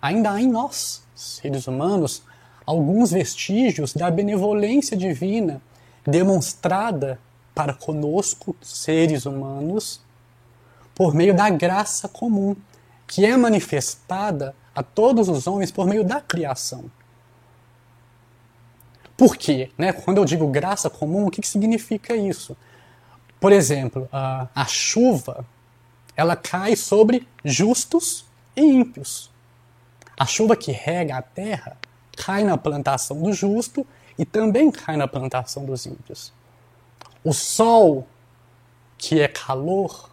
Speaker 1: ainda há em nós, seres humanos, alguns vestígios da benevolência divina demonstrada para conosco, seres humanos, por meio da graça comum, que é manifestada a todos os homens por meio da criação. Por quê? Né? Quando eu digo graça comum, o que, que significa isso? Por exemplo, a, a chuva ela cai sobre justos e ímpios. A chuva que rega a terra cai na plantação do justo e também cai na plantação dos ímpios. O sol, que é calor,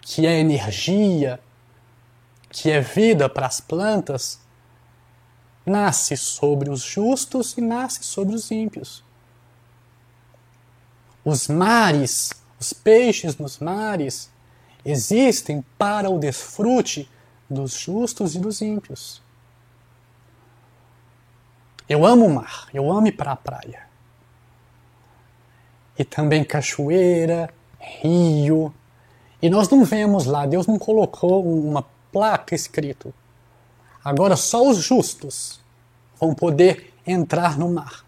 Speaker 1: que é energia, que é vida para as plantas, nasce sobre os justos e nasce sobre os ímpios. Os mares, os peixes nos mares, existem para o desfrute dos justos e dos ímpios. Eu amo o mar, eu amo ir para a praia. E também cachoeira, rio. E nós não vemos lá, Deus não colocou uma placa escrito. Agora só os justos vão poder entrar no mar.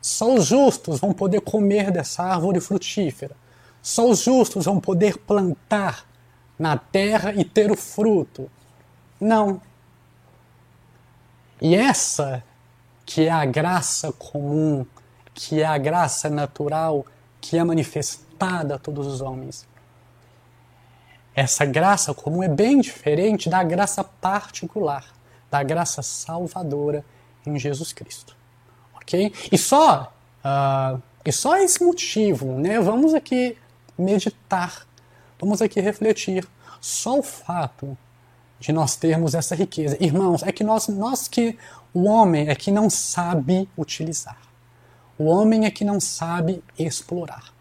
Speaker 1: Só os justos vão poder comer dessa árvore frutífera. Só os justos vão poder plantar na terra e ter o fruto. Não. E essa que é a graça comum, que é a graça natural, que é manifestada a todos os homens. Essa graça comum é bem diferente da graça particular, da graça salvadora em Jesus Cristo. Ok? E só, uh, e só esse motivo, né? Vamos aqui meditar, vamos aqui refletir. Só o fato de nós termos essa riqueza. Irmãos, é que nós, nós que o homem é que não sabe utilizar. O homem é que não sabe explorar.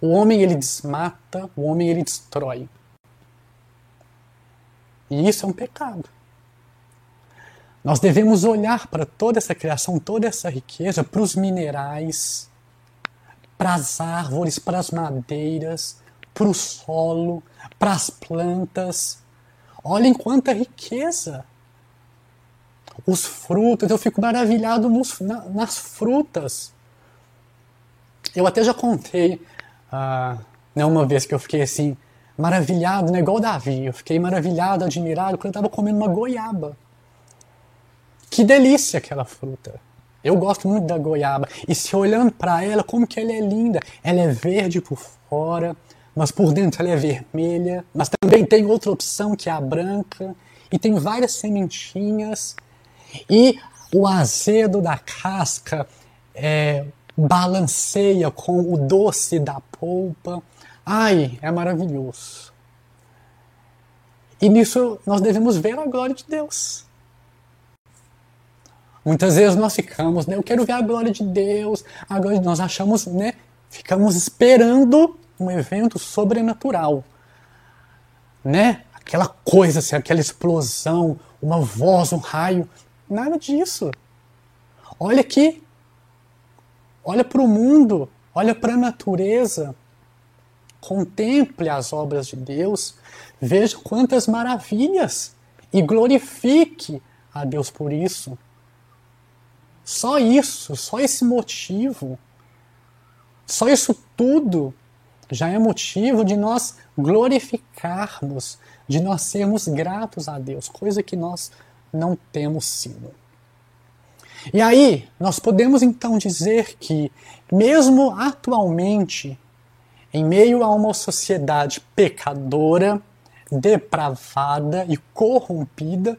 Speaker 1: O homem ele desmata, o homem ele destrói. E isso é um pecado. Nós devemos olhar para toda essa criação, toda essa riqueza, para os minerais, para as árvores, para as madeiras, para o solo, para as plantas. Olhem quanta riqueza! Os frutos, eu fico maravilhado nos, na, nas frutas. Eu até já contei uh, né, uma vez que eu fiquei assim, maravilhado, né, igual Davi. Eu fiquei maravilhado, admirado, quando eu estava comendo uma goiaba. Que delícia aquela fruta. Eu gosto muito da goiaba. E se olhando para ela, como que ela é linda. Ela é verde por fora, mas por dentro ela é vermelha. Mas também tem outra opção que é a branca. E tem várias sementinhas. E o azedo da casca é, balanceia com o doce da polpa. Ai, é maravilhoso. E nisso nós devemos ver a glória de Deus. Muitas vezes nós ficamos, né? Eu quero ver a glória de Deus. A glória de... Nós achamos, né? Ficamos esperando um evento sobrenatural, né? Aquela coisa, assim, aquela explosão, uma voz, um raio. Nada disso. Olha aqui. Olha para o mundo. Olha para a natureza. contemple as obras de Deus, veja quantas maravilhas e glorifique a Deus por isso. Só isso, só esse motivo, só isso tudo já é motivo de nós glorificarmos, de nós sermos gratos a Deus, coisa que nós não temos sido. E aí, nós podemos então dizer que, mesmo atualmente, em meio a uma sociedade pecadora, depravada e corrompida,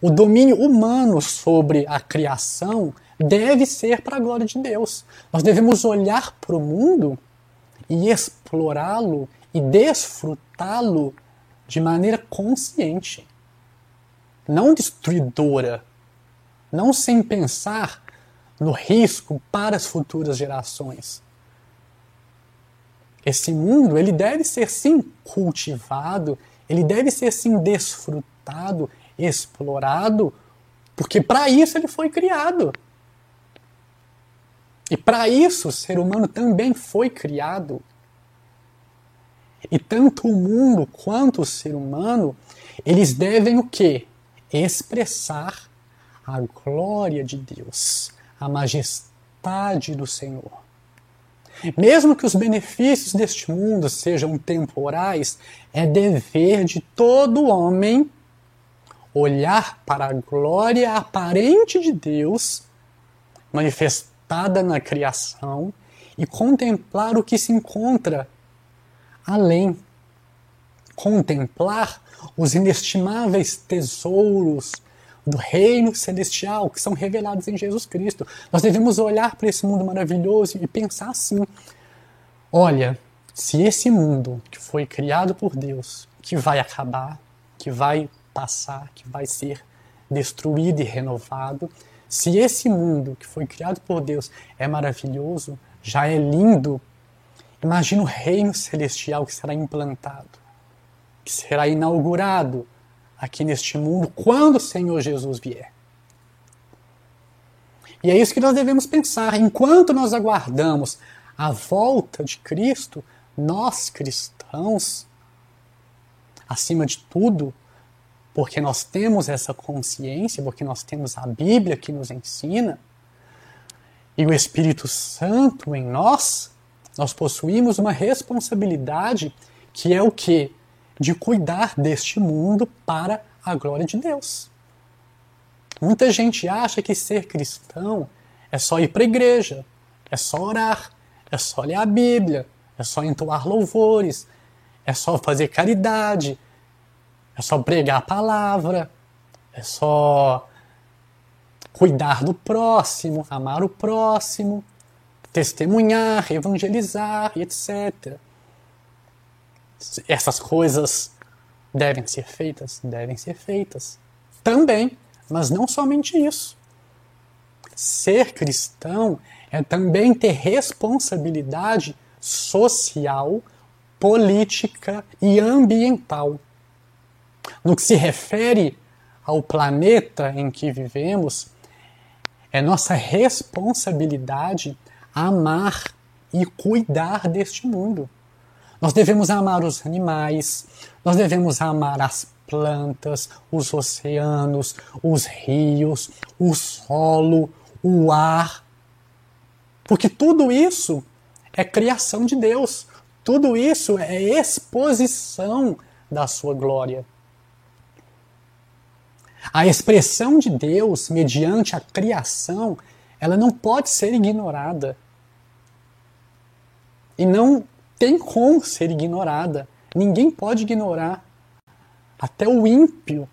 Speaker 1: o domínio humano sobre a criação deve ser para a glória de Deus. Nós devemos olhar para o mundo e explorá-lo e desfrutá-lo de maneira consciente, não destruidora, não sem pensar no risco para as futuras gerações. Esse mundo, ele deve ser sim cultivado, ele deve ser sim desfrutado, explorado, porque para isso ele foi criado. E para isso o ser humano também foi criado. E tanto o mundo quanto o ser humano, eles devem o quê? Expressar a glória de Deus, a majestade do Senhor. Mesmo que os benefícios deste mundo sejam temporais, é dever de todo homem olhar para a glória aparente de Deus manifestada estada na criação e contemplar o que se encontra além. Contemplar os inestimáveis tesouros do reino celestial que são revelados em Jesus Cristo. Nós devemos olhar para esse mundo maravilhoso e pensar assim: olha, se esse mundo que foi criado por Deus, que vai acabar, que vai passar, que vai ser destruído e renovado, se esse mundo que foi criado por Deus é maravilhoso, já é lindo, imagina o reino celestial que será implantado, que será inaugurado aqui neste mundo quando o Senhor Jesus vier. E é isso que nós devemos pensar. Enquanto nós aguardamos a volta de Cristo, nós cristãos, acima de tudo, porque nós temos essa consciência, porque nós temos a Bíblia que nos ensina, e o Espírito Santo em nós, nós possuímos uma responsabilidade que é o que? De cuidar deste mundo para a glória de Deus. Muita gente acha que ser cristão é só ir para a igreja, é só orar, é só ler a Bíblia, é só entoar louvores, é só fazer caridade, é só pregar a palavra, é só cuidar do próximo, amar o próximo, testemunhar, evangelizar etc. Essas coisas devem ser feitas? Devem ser feitas. Também, mas não somente isso. Ser cristão é também ter responsabilidade social, política e ambiental. No que se refere ao planeta em que vivemos, é nossa responsabilidade amar e cuidar deste mundo. Nós devemos amar os animais, nós devemos amar as plantas, os oceanos, os rios, o solo, o ar. Porque tudo isso é criação de Deus. Tudo isso é exposição da sua glória. A expressão de Deus mediante a criação, ela não pode ser ignorada. E não tem como ser ignorada. Ninguém pode ignorar. Até o ímpio,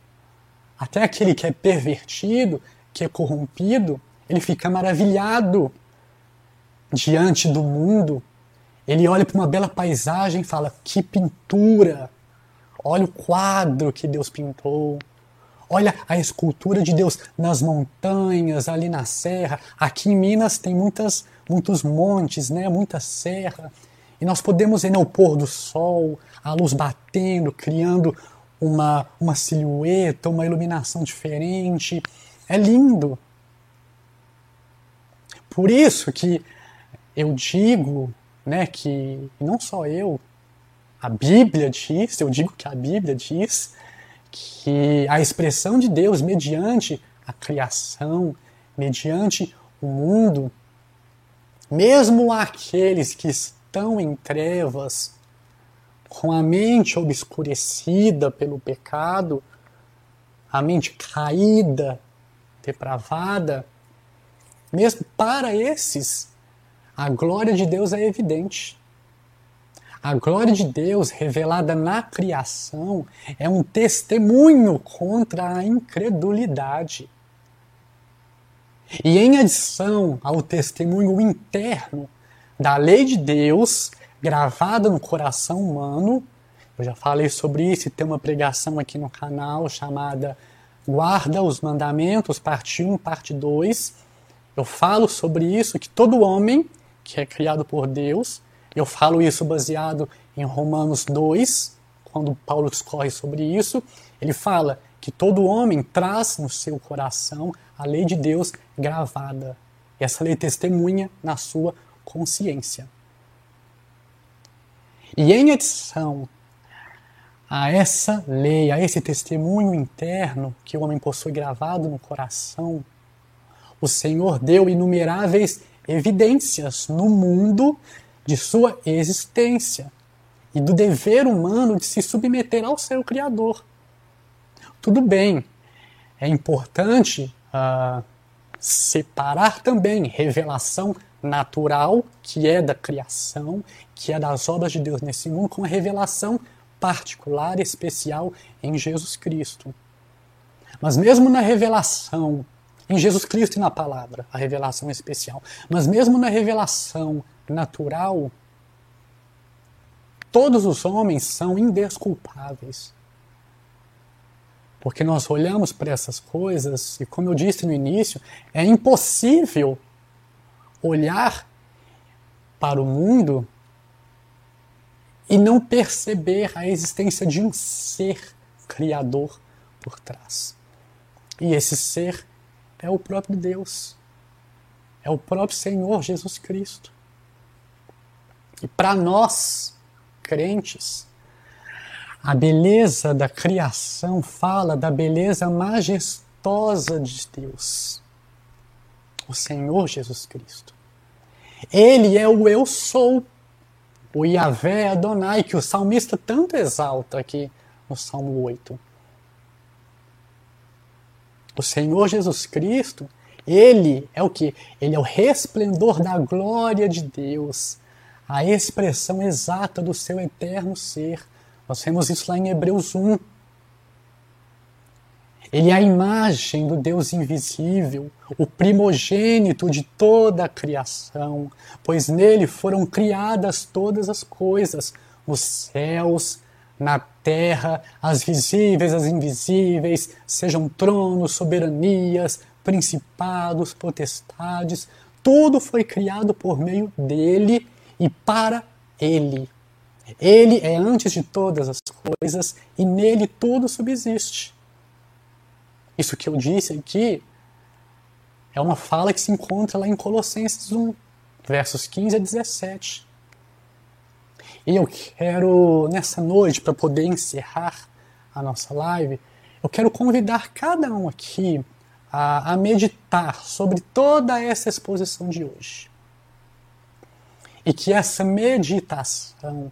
Speaker 1: até aquele que é pervertido, que é corrompido, ele fica maravilhado diante do mundo. Ele olha para uma bela paisagem e fala: Que pintura! Olha o quadro que Deus pintou. Olha a escultura de Deus nas montanhas, ali na serra. Aqui em Minas tem muitas, muitos montes, né? muita serra. E nós podemos ver né, o pôr do sol, a luz batendo, criando uma, uma silhueta, uma iluminação diferente. É lindo. Por isso que eu digo né, que, não só eu, a Bíblia diz, eu digo que a Bíblia diz, que a expressão de Deus mediante a criação, mediante o mundo, mesmo aqueles que estão em trevas, com a mente obscurecida pelo pecado, a mente caída, depravada, mesmo para esses, a glória de Deus é evidente. A glória de Deus revelada na criação é um testemunho contra a incredulidade. E em adição ao testemunho interno da lei de Deus gravada no coração humano, eu já falei sobre isso e tem uma pregação aqui no canal chamada Guarda os Mandamentos, parte 1, parte 2. Eu falo sobre isso, que todo homem que é criado por Deus eu falo isso baseado em Romanos 2, quando Paulo discorre sobre isso. Ele fala que todo homem traz no seu coração a lei de Deus gravada. E essa lei testemunha na sua consciência. E em adição a essa lei, a esse testemunho interno que o homem possui gravado no coração, o Senhor deu inumeráveis evidências no mundo de sua existência e do dever humano de se submeter ao seu Criador. Tudo bem, é importante uh, separar também revelação natural, que é da criação, que é das obras de Deus nesse mundo, com a revelação particular especial em Jesus Cristo. Mas mesmo na revelação, em Jesus Cristo e na palavra, a revelação especial, mas mesmo na revelação natural, todos os homens são indesculpáveis. Porque nós olhamos para essas coisas e, como eu disse no início, é impossível olhar para o mundo e não perceber a existência de um ser criador por trás. E esse ser é o próprio Deus, é o próprio Senhor Jesus Cristo. E para nós, crentes, a beleza da criação fala da beleza majestosa de Deus, o Senhor Jesus Cristo. Ele é o eu sou, o Yahvé Adonai, que o salmista tanto exalta aqui no Salmo 8. O Senhor Jesus Cristo, ele é o que? Ele é o resplendor da glória de Deus a expressão exata do seu eterno ser. Nós vemos isso lá em Hebreus 1. Ele é a imagem do Deus invisível, o primogênito de toda a criação, pois nele foram criadas todas as coisas, os céus, na terra, as visíveis, as invisíveis, sejam tronos, soberanias, principados, potestades, tudo foi criado por meio dele e para Ele. Ele é antes de todas as coisas e nele tudo subsiste. Isso que eu disse aqui é uma fala que se encontra lá em Colossenses 1, versos 15 a 17. E eu quero, nessa noite, para poder encerrar a nossa live, eu quero convidar cada um aqui a, a meditar sobre toda essa exposição de hoje e que essa meditação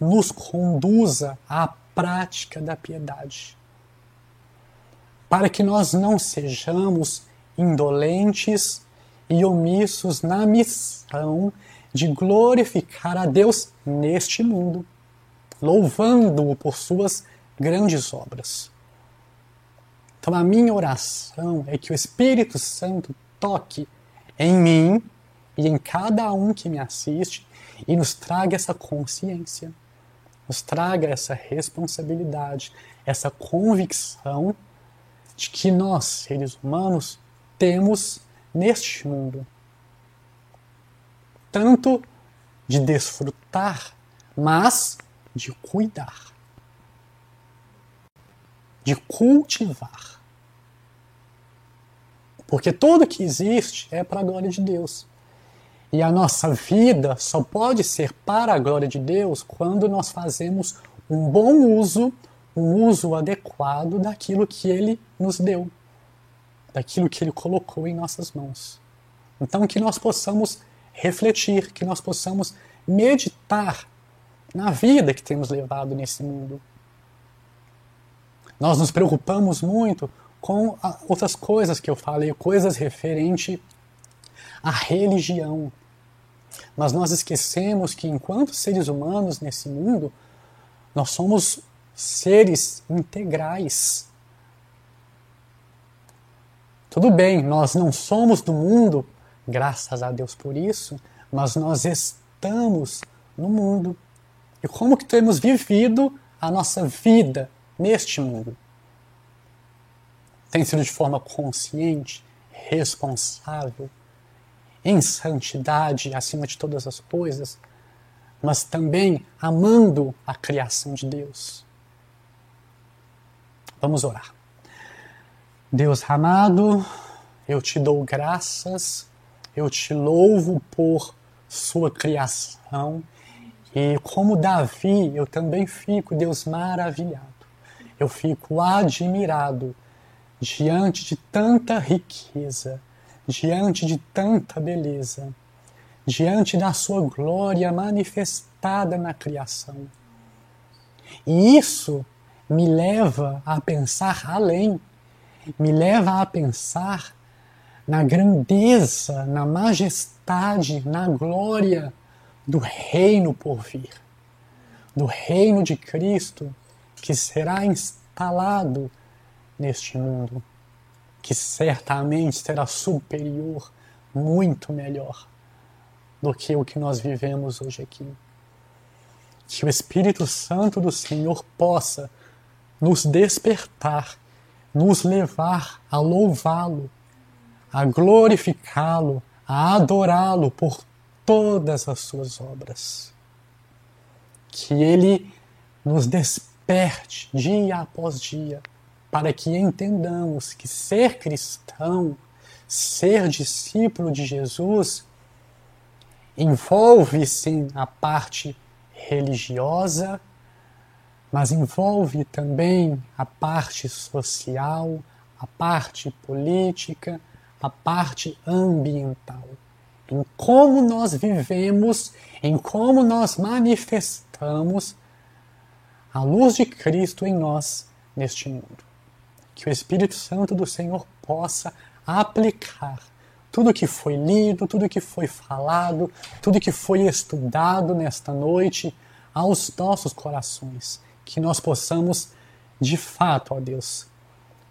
Speaker 1: nos conduza à prática da piedade. Para que nós não sejamos indolentes e omissos na missão de glorificar a Deus neste mundo, louvando-o por suas grandes obras. Então, a minha oração é que o Espírito Santo toque em mim e em cada um que me assiste e nos traga essa consciência, nos traga essa responsabilidade, essa convicção de que nós, seres humanos, temos neste mundo tanto de desfrutar, mas de cuidar, de cultivar. Porque tudo que existe é para a glória de Deus. E a nossa vida só pode ser para a glória de Deus quando nós fazemos um bom uso, um uso adequado daquilo que Ele nos deu, daquilo que Ele colocou em nossas mãos. Então, que nós possamos refletir, que nós possamos meditar na vida que temos levado nesse mundo. Nós nos preocupamos muito com outras coisas que eu falei, coisas referente à religião, mas nós esquecemos que, enquanto seres humanos nesse mundo, nós somos seres integrais. Tudo bem, nós não somos do mundo, graças a Deus por isso, mas nós estamos no mundo. E como que temos vivido a nossa vida neste mundo? Tem sido de forma consciente, responsável, em santidade acima de todas as coisas, mas também amando a criação de Deus. Vamos orar. Deus amado, eu te dou graças, eu te louvo por sua criação e como Davi, eu também fico, Deus, maravilhado. Eu fico admirado diante de tanta riqueza diante de tanta beleza, diante da sua glória manifestada na criação. E isso me leva a pensar além, me leva a pensar na grandeza, na majestade, na glória do reino por vir, do reino de Cristo que será instalado neste mundo que certamente será superior, muito melhor do que o que nós vivemos hoje aqui. Que o Espírito Santo do Senhor possa nos despertar, nos levar a louvá-lo, a glorificá-lo, a adorá-lo por todas as suas obras. Que ele nos desperte dia após dia para que entendamos que ser cristão, ser discípulo de Jesus, envolve sim a parte religiosa, mas envolve também a parte social, a parte política, a parte ambiental. Em como nós vivemos, em como nós manifestamos a luz de Cristo em nós neste mundo que o Espírito Santo do Senhor possa aplicar tudo que foi lido, tudo que foi falado, tudo que foi estudado nesta noite aos nossos corações. Que nós possamos, de fato, ó Deus,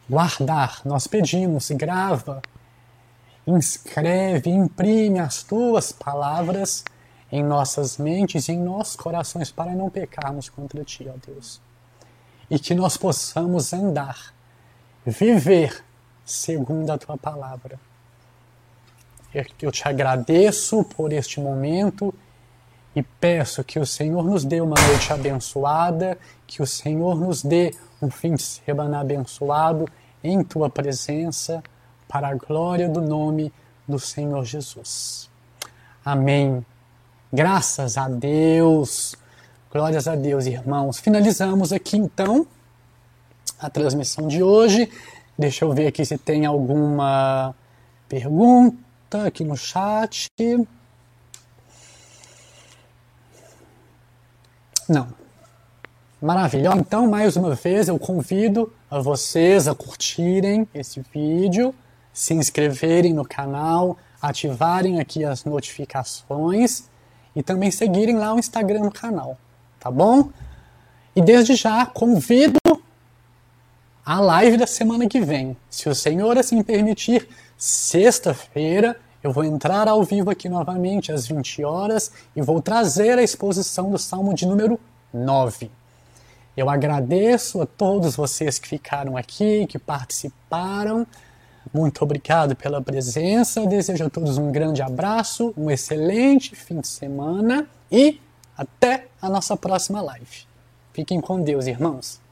Speaker 1: guardar. Nós pedimos, grava, inscreve, imprime as tuas palavras em nossas mentes e em nossos corações para não pecarmos contra ti, ó Deus. E que nós possamos andar viver segundo a tua palavra. Eu te agradeço por este momento e peço que o Senhor nos dê uma noite abençoada, que o Senhor nos dê um fim de semana abençoado em tua presença, para a glória do nome do Senhor Jesus. Amém. Graças a Deus. Glórias a Deus, irmãos. Finalizamos aqui então a transmissão de hoje. Deixa eu ver aqui se tem alguma pergunta aqui no chat. Não. Maravilha. Então, mais uma vez, eu convido a vocês a curtirem esse vídeo, se inscreverem no canal, ativarem aqui as notificações e também seguirem lá o Instagram do canal, tá bom? E desde já convido a live da semana que vem. Se o Senhor assim permitir, sexta-feira eu vou entrar ao vivo aqui novamente às 20 horas e vou trazer a exposição do Salmo de número 9. Eu agradeço a todos vocês que ficaram aqui, que participaram. Muito obrigado pela presença. Desejo a todos um grande abraço, um excelente fim de semana e até a nossa próxima live. Fiquem com Deus, irmãos.